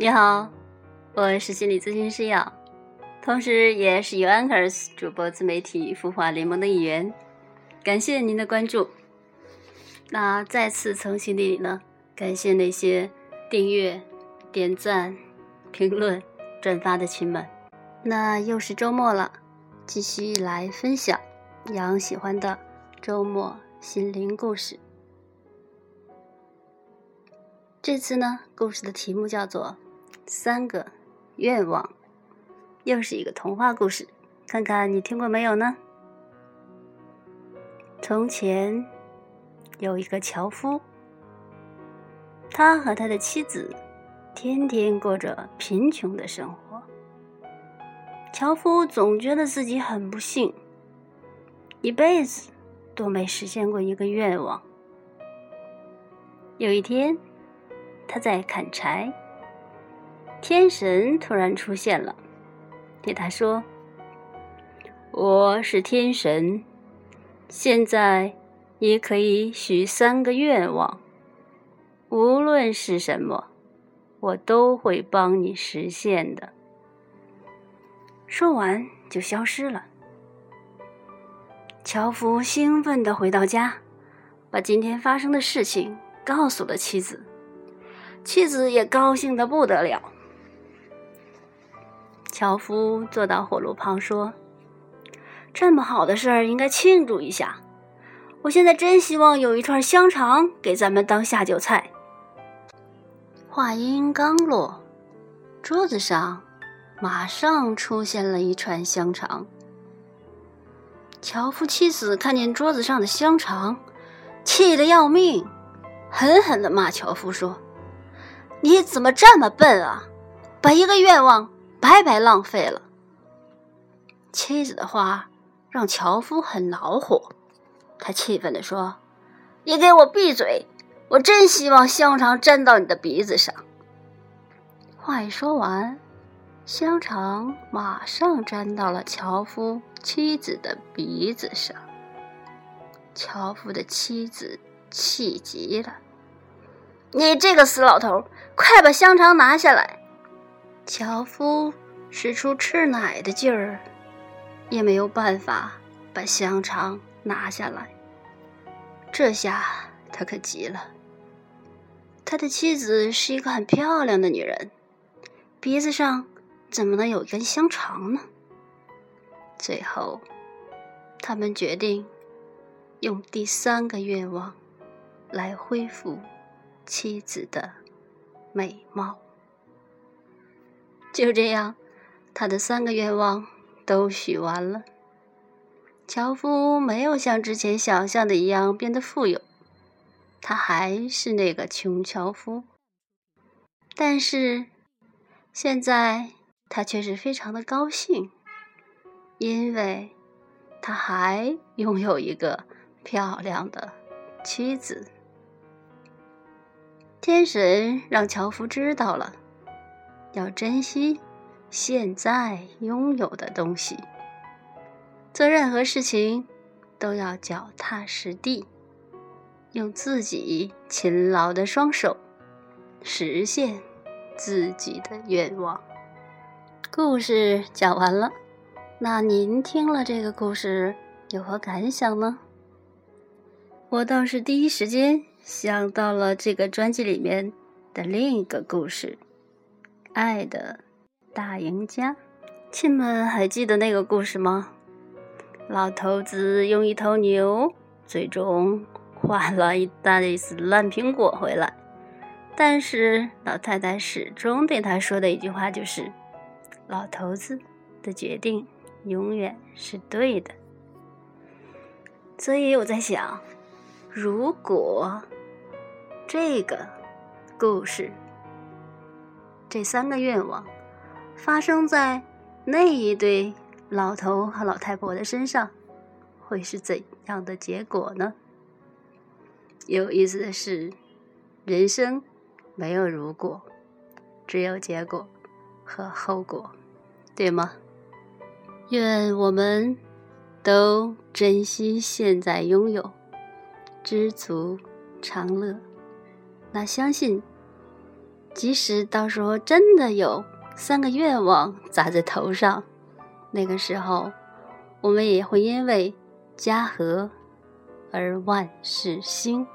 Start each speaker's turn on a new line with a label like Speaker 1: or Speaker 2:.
Speaker 1: 你好，我是心理咨询师瑶，同时也是 Uncers 主播自媒体孵化联盟的一员。感谢您的关注。那再次从心底里呢，感谢那些订阅、点赞、评论、转发的亲们。那又是周末了，继续来分享杨喜欢的周末心灵故事。这次呢，故事的题目叫做。三个愿望，又是一个童话故事，看看你听过没有呢？从前有一个樵夫，他和他的妻子天天过着贫穷的生活。樵夫总觉得自己很不幸，一辈子都没实现过一个愿望。有一天，他在砍柴。天神突然出现了，对他说：“我是天神，现在你可以许三个愿望，无论是什么，我都会帮你实现的。”说完就消失了。樵夫兴奋地回到家，把今天发生的事情告诉了妻子，妻子也高兴得不得了。樵夫坐到火炉旁说：“这么好的事儿，应该庆祝一下。我现在真希望有一串香肠给咱们当下酒菜。”话音刚落，桌子上马上出现了一串香肠。樵夫妻子看见桌子上的香肠，气得要命，狠狠地骂樵夫说：“你怎么这么笨啊？把一个愿望……”白白浪费了。妻子的话让樵夫很恼火，他气愤地说：“你给我闭嘴！我真希望香肠粘到你的鼻子上。”话一说完，香肠马上粘到了樵夫妻子的鼻子上。樵夫的妻子气极了：“你这个死老头，快把香肠拿下来！”樵夫使出吃奶的劲儿，也没有办法把香肠拿下来。这下他可急了。他的妻子是一个很漂亮的女人，鼻子上怎么能有一根香肠呢？最后，他们决定用第三个愿望来恢复妻子的美貌。就这样，他的三个愿望都许完了。樵夫没有像之前想象的一样变得富有，他还是那个穷樵夫。但是，现在他却是非常的高兴，因为他还拥有一个漂亮的妻子。天神让樵夫知道了。要珍惜现在拥有的东西，做任何事情都要脚踏实地，用自己勤劳的双手实现自己的愿望。故事讲完了，那您听了这个故事有何感想呢？我倒是第一时间想到了这个专辑里面的另一个故事。爱的大赢家，亲们还记得那个故事吗？老头子用一头牛，最终换了一大袋子烂苹果回来。但是老太太始终对他说的一句话就是：“老头子的决定永远是对的。”所以我在想，如果这个故事。这三个愿望发生在那一对老头和老太婆的身上，会是怎样的结果呢？有意思的是，人生没有如果，只有结果和后果，对吗？愿我们都珍惜现在拥有，知足常乐。那相信。即使到时候真的有三个愿望砸在头上，那个时候我们也会因为家和而万事兴。